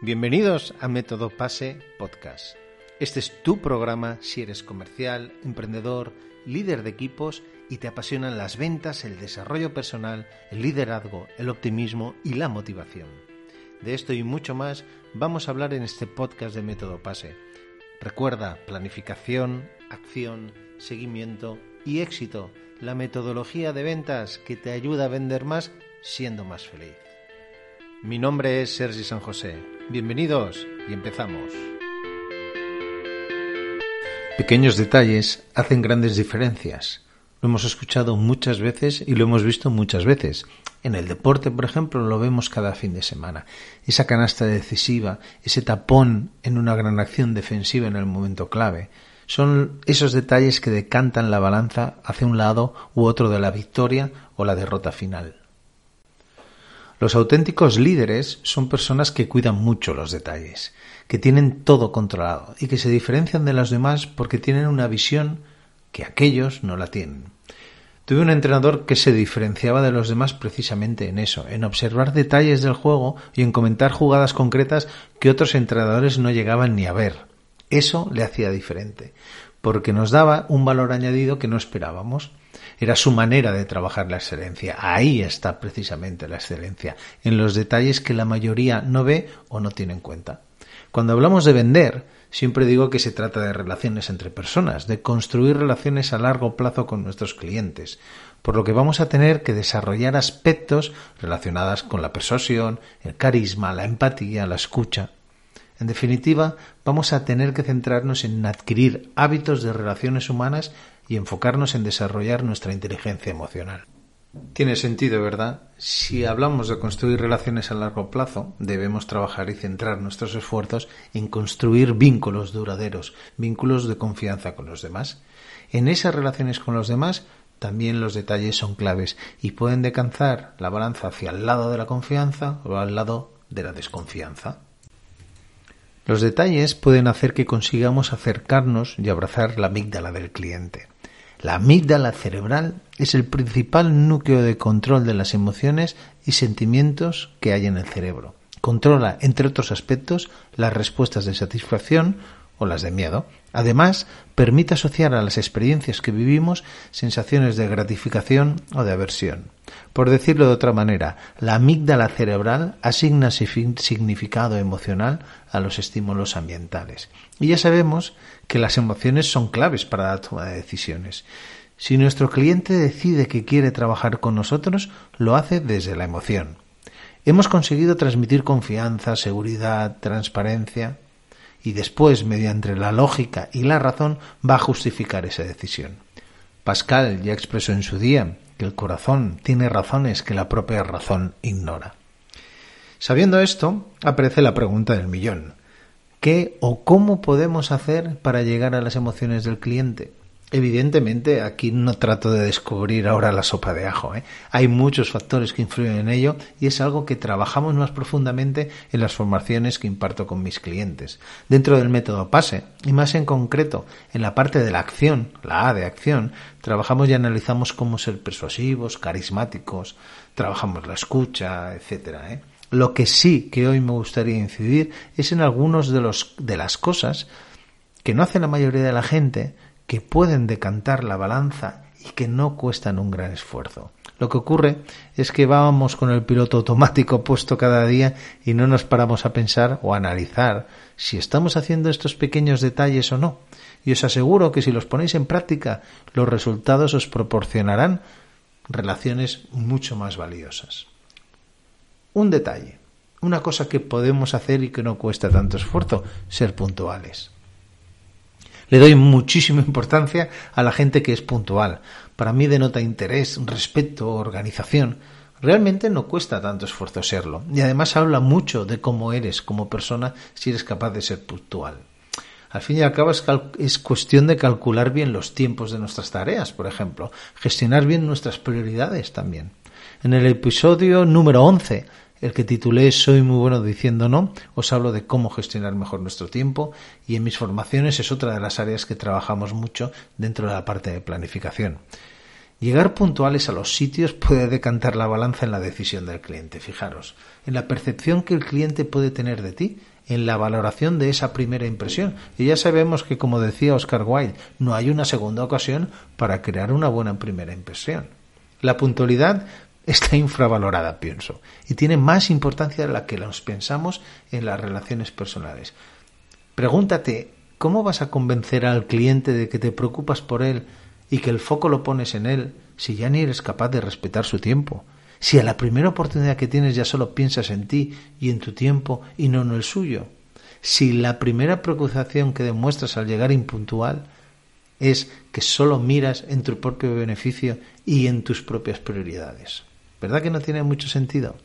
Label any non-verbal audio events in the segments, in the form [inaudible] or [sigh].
Bienvenidos a Método Pase Podcast. Este es tu programa si eres comercial, emprendedor, líder de equipos y te apasionan las ventas, el desarrollo personal, el liderazgo, el optimismo y la motivación. De esto y mucho más vamos a hablar en este podcast de Método Pase. Recuerda, planificación, acción, seguimiento y éxito, la metodología de ventas que te ayuda a vender más siendo más feliz. Mi nombre es Sergi San José. Bienvenidos y empezamos. Pequeños detalles hacen grandes diferencias. Lo hemos escuchado muchas veces y lo hemos visto muchas veces. En el deporte, por ejemplo, lo vemos cada fin de semana. Esa canasta decisiva, ese tapón en una gran acción defensiva en el momento clave. Son esos detalles que decantan la balanza hacia un lado u otro de la victoria o la derrota final. Los auténticos líderes son personas que cuidan mucho los detalles, que tienen todo controlado y que se diferencian de los demás porque tienen una visión que aquellos no la tienen. Tuve un entrenador que se diferenciaba de los demás precisamente en eso, en observar detalles del juego y en comentar jugadas concretas que otros entrenadores no llegaban ni a ver. Eso le hacía diferente, porque nos daba un valor añadido que no esperábamos. Era su manera de trabajar la excelencia. Ahí está precisamente la excelencia, en los detalles que la mayoría no ve o no tiene en cuenta. Cuando hablamos de vender, siempre digo que se trata de relaciones entre personas, de construir relaciones a largo plazo con nuestros clientes, por lo que vamos a tener que desarrollar aspectos relacionados con la persuasión, el carisma, la empatía, la escucha. En definitiva, vamos a tener que centrarnos en adquirir hábitos de relaciones humanas y enfocarnos en desarrollar nuestra inteligencia emocional. Tiene sentido, ¿verdad? Si hablamos de construir relaciones a largo plazo, debemos trabajar y centrar nuestros esfuerzos en construir vínculos duraderos, vínculos de confianza con los demás. En esas relaciones con los demás, también los detalles son claves y pueden decantar la balanza hacia el lado de la confianza o al lado de la desconfianza. Los detalles pueden hacer que consigamos acercarnos y abrazar la amígdala del cliente. La amígdala cerebral es el principal núcleo de control de las emociones y sentimientos que hay en el cerebro. Controla, entre otros aspectos, las respuestas de satisfacción o las de miedo. Además, permite asociar a las experiencias que vivimos sensaciones de gratificación o de aversión. Por decirlo de otra manera, la amígdala cerebral asigna significado emocional a los estímulos ambientales. Y ya sabemos que las emociones son claves para la toma de decisiones. Si nuestro cliente decide que quiere trabajar con nosotros, lo hace desde la emoción. Hemos conseguido transmitir confianza, seguridad, transparencia y después, mediante la lógica y la razón, va a justificar esa decisión. Pascal ya expresó en su día que el corazón tiene razones que la propia razón ignora. Sabiendo esto, aparece la pregunta del millón. ¿Qué o cómo podemos hacer para llegar a las emociones del cliente? Evidentemente, aquí no trato de descubrir ahora la sopa de ajo. ¿eh? Hay muchos factores que influyen en ello y es algo que trabajamos más profundamente en las formaciones que imparto con mis clientes. Dentro del método PASE, y más en concreto en la parte de la acción, la A de acción, trabajamos y analizamos cómo ser persuasivos, carismáticos, trabajamos la escucha, etcétera. ¿eh? Lo que sí que hoy me gustaría incidir es en algunos de, los, de las cosas que no hace la mayoría de la gente, que pueden decantar la balanza y que no cuestan un gran esfuerzo. Lo que ocurre es que vamos con el piloto automático puesto cada día y no nos paramos a pensar o analizar si estamos haciendo estos pequeños detalles o no. Y os aseguro que si los ponéis en práctica, los resultados os proporcionarán relaciones mucho más valiosas. Un detalle, una cosa que podemos hacer y que no cuesta tanto esfuerzo, ser puntuales. Le doy muchísima importancia a la gente que es puntual. Para mí denota interés, respeto, organización. Realmente no cuesta tanto esfuerzo serlo. Y además habla mucho de cómo eres como persona si eres capaz de ser puntual. Al fin y al cabo es, cuestión de calcular bien los tiempos de nuestras tareas, por ejemplo, gestionar bien nuestras prioridades también. En el episodio número 11, el que titulé Soy muy bueno diciendo no, os hablo de cómo gestionar mejor nuestro tiempo y en mis formaciones es otra de las áreas que trabajamos mucho dentro de la parte de planificación. Llegar puntuales a los sitios [laughs] puede decantar la balanza en la decisión del cliente, fijaros, en la percepción que el cliente puede tener de ti en la valoración de esa primera impresión. Y ya sabemos que, como decía Oscar Wilde, no hay una segunda ocasión para crear una buena primera impresión. La puntualidad está infravalorada, pienso, y tiene más importancia de la que nos pensamos en las relaciones personales. Pregúntate, ¿cómo vas a convencer al cliente de que te preocupas por él y que el foco lo pones en él si ya ni eres capaz de respetar su tiempo? Si a la primera oportunidad que tienes ya solo piensas en ti y en tu tiempo y no en el suyo. Si la primera preocupación que demuestras al llegar impuntual es que solo miras en tu propio beneficio y en tus propias prioridades. ¿Verdad que no tiene mucho sentido?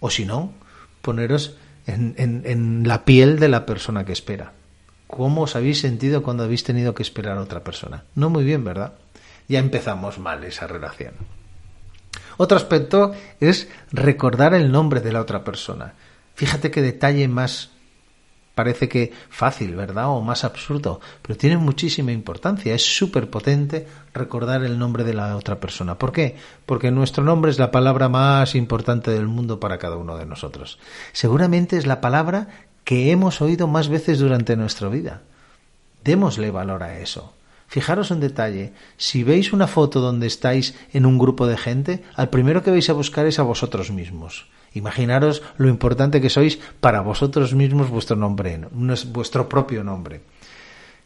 O si no, poneros en, en, la piel de la persona que espera. ¿Cómo os habéis sentido cuando habéis tenido que esperar a otra persona? No muy bien, ¿verdad? Ya empezamos mal esa relación. Otro aspecto es recordar el nombre de la otra persona. Fíjate qué detalle más parece que fácil, ¿verdad? O más absurdo, pero tiene muchísima importancia. Es súper potente recordar el nombre de la otra persona. ¿Por qué? Porque nuestro nombre es la palabra más importante del mundo para cada uno de nosotros. Seguramente es la palabra que hemos oído más veces durante nuestra vida. Démosle valor a eso. Fijaros un detalle, si veis una foto donde estáis en un grupo de gente, al primero que vais a buscar es a vosotros mismos. Imaginaros lo importante que sois para vosotros mismos vuestro nombre, vuestro propio nombre.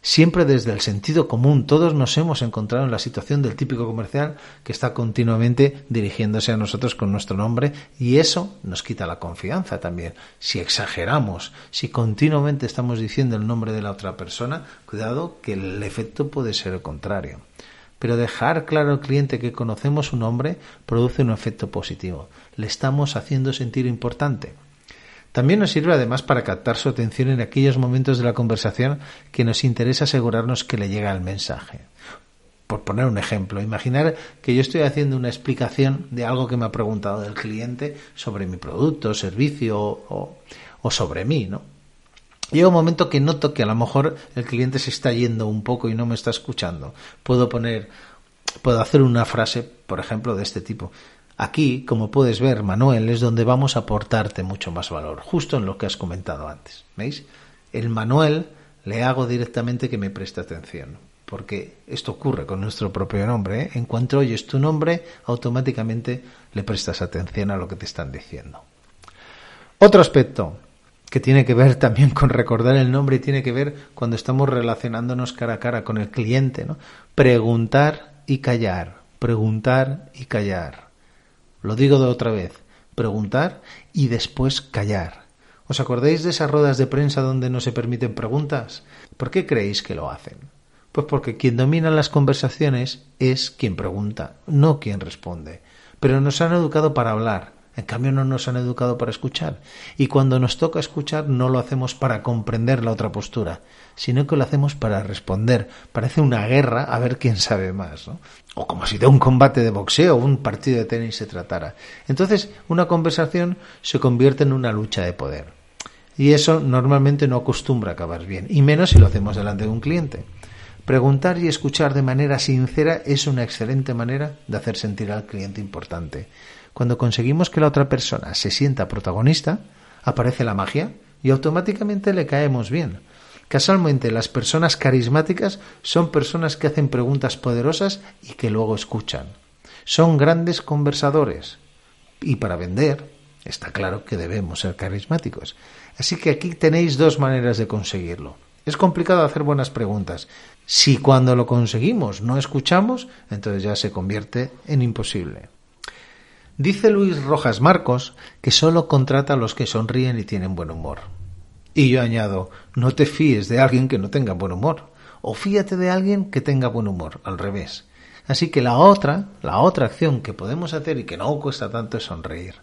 Siempre desde el sentido común, todos nos hemos encontrado en la situación del típico comercial que está continuamente dirigiéndose a nosotros con nuestro nombre y eso nos quita la confianza también. Si exageramos, si continuamente estamos diciendo el nombre de la otra persona, cuidado que el efecto puede ser el contrario. Pero dejar claro al cliente que conocemos su nombre produce un efecto positivo. Le estamos haciendo sentir importante. También nos sirve además para captar su atención en aquellos momentos de la conversación que nos interesa asegurarnos que le llega el mensaje. Por poner un ejemplo, imaginar que yo estoy haciendo una explicación de algo que me ha preguntado el cliente sobre mi producto, servicio o, o sobre mí, ¿no? Llega un momento que noto que a lo mejor el cliente se está yendo un poco y no me está escuchando. Puedo poner, puedo hacer una frase, por ejemplo, de este tipo. Aquí, como puedes ver, Manuel, es donde vamos a aportarte mucho más valor, justo en lo que has comentado antes. ¿Veis? El Manuel le hago directamente que me preste atención, porque esto ocurre con nuestro propio nombre. ¿eh? En cuanto oyes tu nombre, automáticamente le prestas atención a lo que te están diciendo. Otro aspecto que tiene que ver también con recordar el nombre y tiene que ver cuando estamos relacionándonos cara a cara con el cliente, ¿no? Preguntar y callar, preguntar y callar. Lo digo de otra vez, preguntar y después callar. ¿Os acordáis de esas ruedas de prensa donde no se permiten preguntas? ¿Por qué creéis que lo hacen? Pues porque quien domina las conversaciones es quien pregunta, no quien responde. Pero nos han educado para hablar, en cambio no nos han educado para escuchar. Y cuando nos toca escuchar no lo hacemos para comprender la otra postura, sino que lo hacemos para responder. Parece una guerra a ver quién sabe más. ¿no? O como si de un combate de boxeo o un partido de tenis se tratara. Entonces una conversación se convierte en una lucha de poder. Y eso normalmente no acostumbra a acabar bien, y menos si lo hacemos delante de un cliente. Preguntar y escuchar de manera sincera es una excelente manera de hacer sentir al cliente importante. Cuando conseguimos que la otra persona se sienta protagonista, aparece la magia y automáticamente le caemos bien. Casualmente, las personas carismáticas son personas que hacen preguntas poderosas y que luego escuchan. Son grandes conversadores. Y para vender, está claro que debemos ser carismáticos. Así que aquí tenéis dos maneras de conseguirlo. Es complicado hacer buenas preguntas. Si cuando lo conseguimos no escuchamos, entonces ya se convierte en imposible. Dice Luis Rojas Marcos que solo contrata a los que sonríen y tienen buen humor. Y yo añado, no te fíes de alguien que no tenga buen humor, o fíate de alguien que tenga buen humor, al revés. Así que la otra, la otra acción que podemos hacer y que no cuesta tanto es sonreír.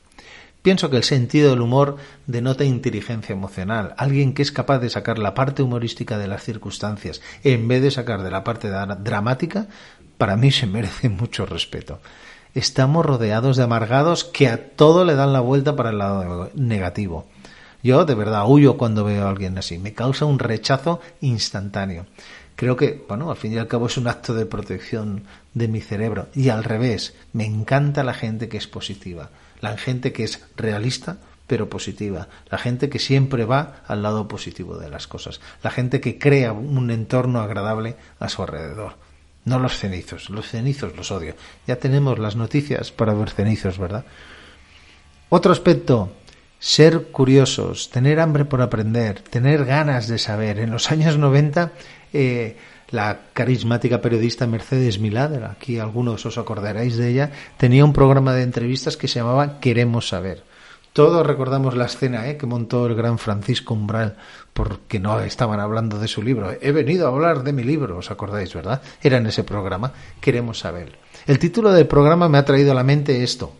Pienso que el sentido del humor denota inteligencia emocional, alguien que es capaz de sacar la parte humorística de las circunstancias en vez de sacar de la parte dramática, para mí se merece [laughs] mucho respeto. Estamos rodeados de amargados que a todo le dan la vuelta para el lado negativo. Yo de verdad huyo cuando veo a alguien así, me causa un rechazo instantáneo. Creo que, bueno, al fin y al cabo es un acto de protección de mi cerebro. Y al revés, me encanta la gente que es positiva, la gente que es realista pero positiva, la gente que siempre va al lado positivo de las cosas, la gente que crea un entorno agradable a su alrededor. No los cenizos, los cenizos los odio. Ya tenemos las noticias para ver cenizos, ¿verdad? Otro aspecto ser curiosos, tener hambre por aprender, tener ganas de saber. En los años 90, eh, la carismática periodista Mercedes Milá, aquí algunos os acordaréis de ella, tenía un programa de entrevistas que se llamaba Queremos saber. Todos recordamos la escena eh, que montó el gran Francisco Umbral porque no estaban hablando de su libro. He venido a hablar de mi libro, ¿os acordáis, verdad? Era en ese programa. Queremos saber. El título del programa me ha traído a la mente esto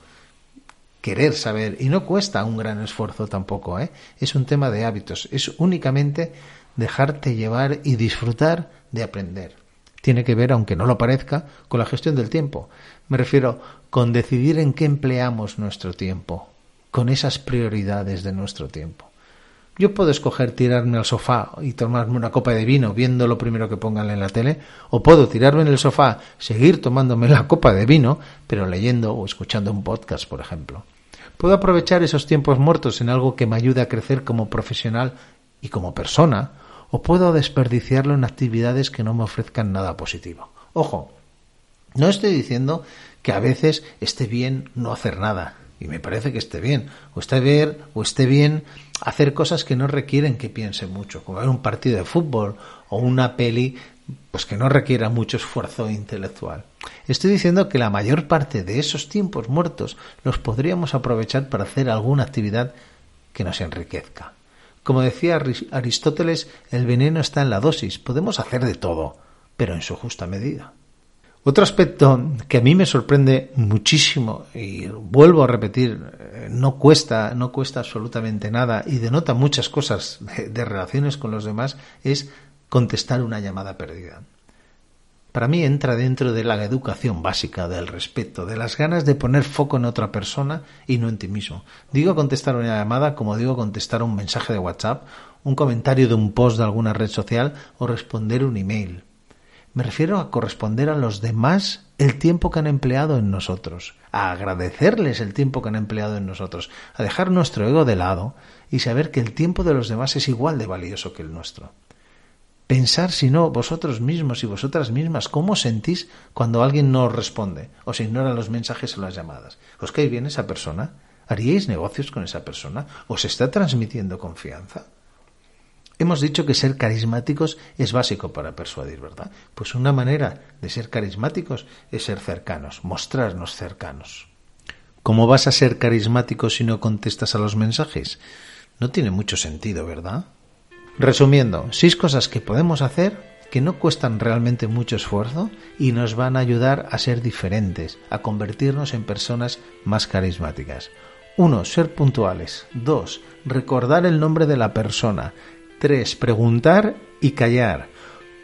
querer saber y no cuesta un gran esfuerzo tampoco, ¿eh? Es un tema de hábitos, es únicamente dejarte llevar y disfrutar de aprender. Tiene que ver, aunque no lo parezca, con la gestión del tiempo. Me refiero con decidir en qué empleamos nuestro tiempo, con esas prioridades de nuestro tiempo. Yo puedo escoger tirarme al sofá y tomarme una copa de vino viendo lo primero que pongan en la tele, o puedo tirarme en el sofá, seguir tomándome la copa de vino, pero leyendo o escuchando un podcast, por ejemplo. Puedo aprovechar esos tiempos muertos en algo que me ayude a crecer como profesional y como persona, o puedo desperdiciarlo en actividades que no me ofrezcan nada positivo. Ojo, no estoy diciendo que a veces esté bien no hacer nada, y me parece que esté bien, o esté bien, o esté bien hacer cosas que no requieren que piense mucho, como ver un partido de fútbol o una peli pues que no requiera mucho esfuerzo intelectual. Estoy diciendo que la mayor parte de esos tiempos muertos los podríamos aprovechar para hacer alguna actividad que nos enriquezca. Como decía Aristóteles, el veneno está en la dosis. Podemos hacer de todo, pero en su justa medida. Otro aspecto que a mí me sorprende muchísimo y vuelvo a repetir, eh, no cuesta, no cuesta absolutamente nada y denota muchas cosas de relaciones con los demás es contestar una llamada perdida. Para mí entra dentro de la educación básica, del respeto, de las ganas de poner foco en otra persona y no en ti mismo. Digo contestar una llamada como digo contestar un mensaje de WhatsApp, un comentario de un post de alguna red social o responder un email. Me refiero a corresponder a los demás el tiempo que han empleado en nosotros, a agradecerles el tiempo que han empleado en nosotros, a dejar nuestro ego de lado y saber que el tiempo de los demás es igual de valioso que el nuestro. Pensar si no vosotros mismos y vosotras mismas cómo sentís cuando alguien no os responde o se ignoran los mensajes o las llamadas. ¿Os cae bien esa persona? ¿Haríais negocios con esa persona? ¿Os está transmitiendo confianza? Hemos dicho que ser carismáticos es básico para persuadir, ¿verdad? Pues una manera de ser carismáticos es ser cercanos, mostrarnos cercanos. ¿Cómo vas a ser carismático si no contestas a los mensajes? No tiene mucho sentido, ¿verdad? Resumiendo, seis cosas que podemos hacer que no cuestan realmente mucho esfuerzo y nos van a ayudar a ser diferentes, a convertirnos en personas más carismáticas. 1. Ser puntuales. 2. Recordar el nombre de la persona. 3. Preguntar y callar.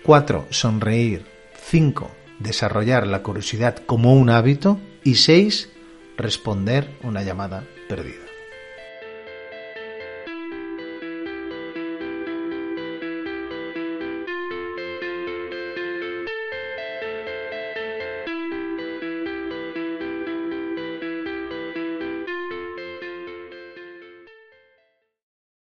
4. Sonreír. 5. Desarrollar la curiosidad como un hábito. Y 6. Responder una llamada perdida.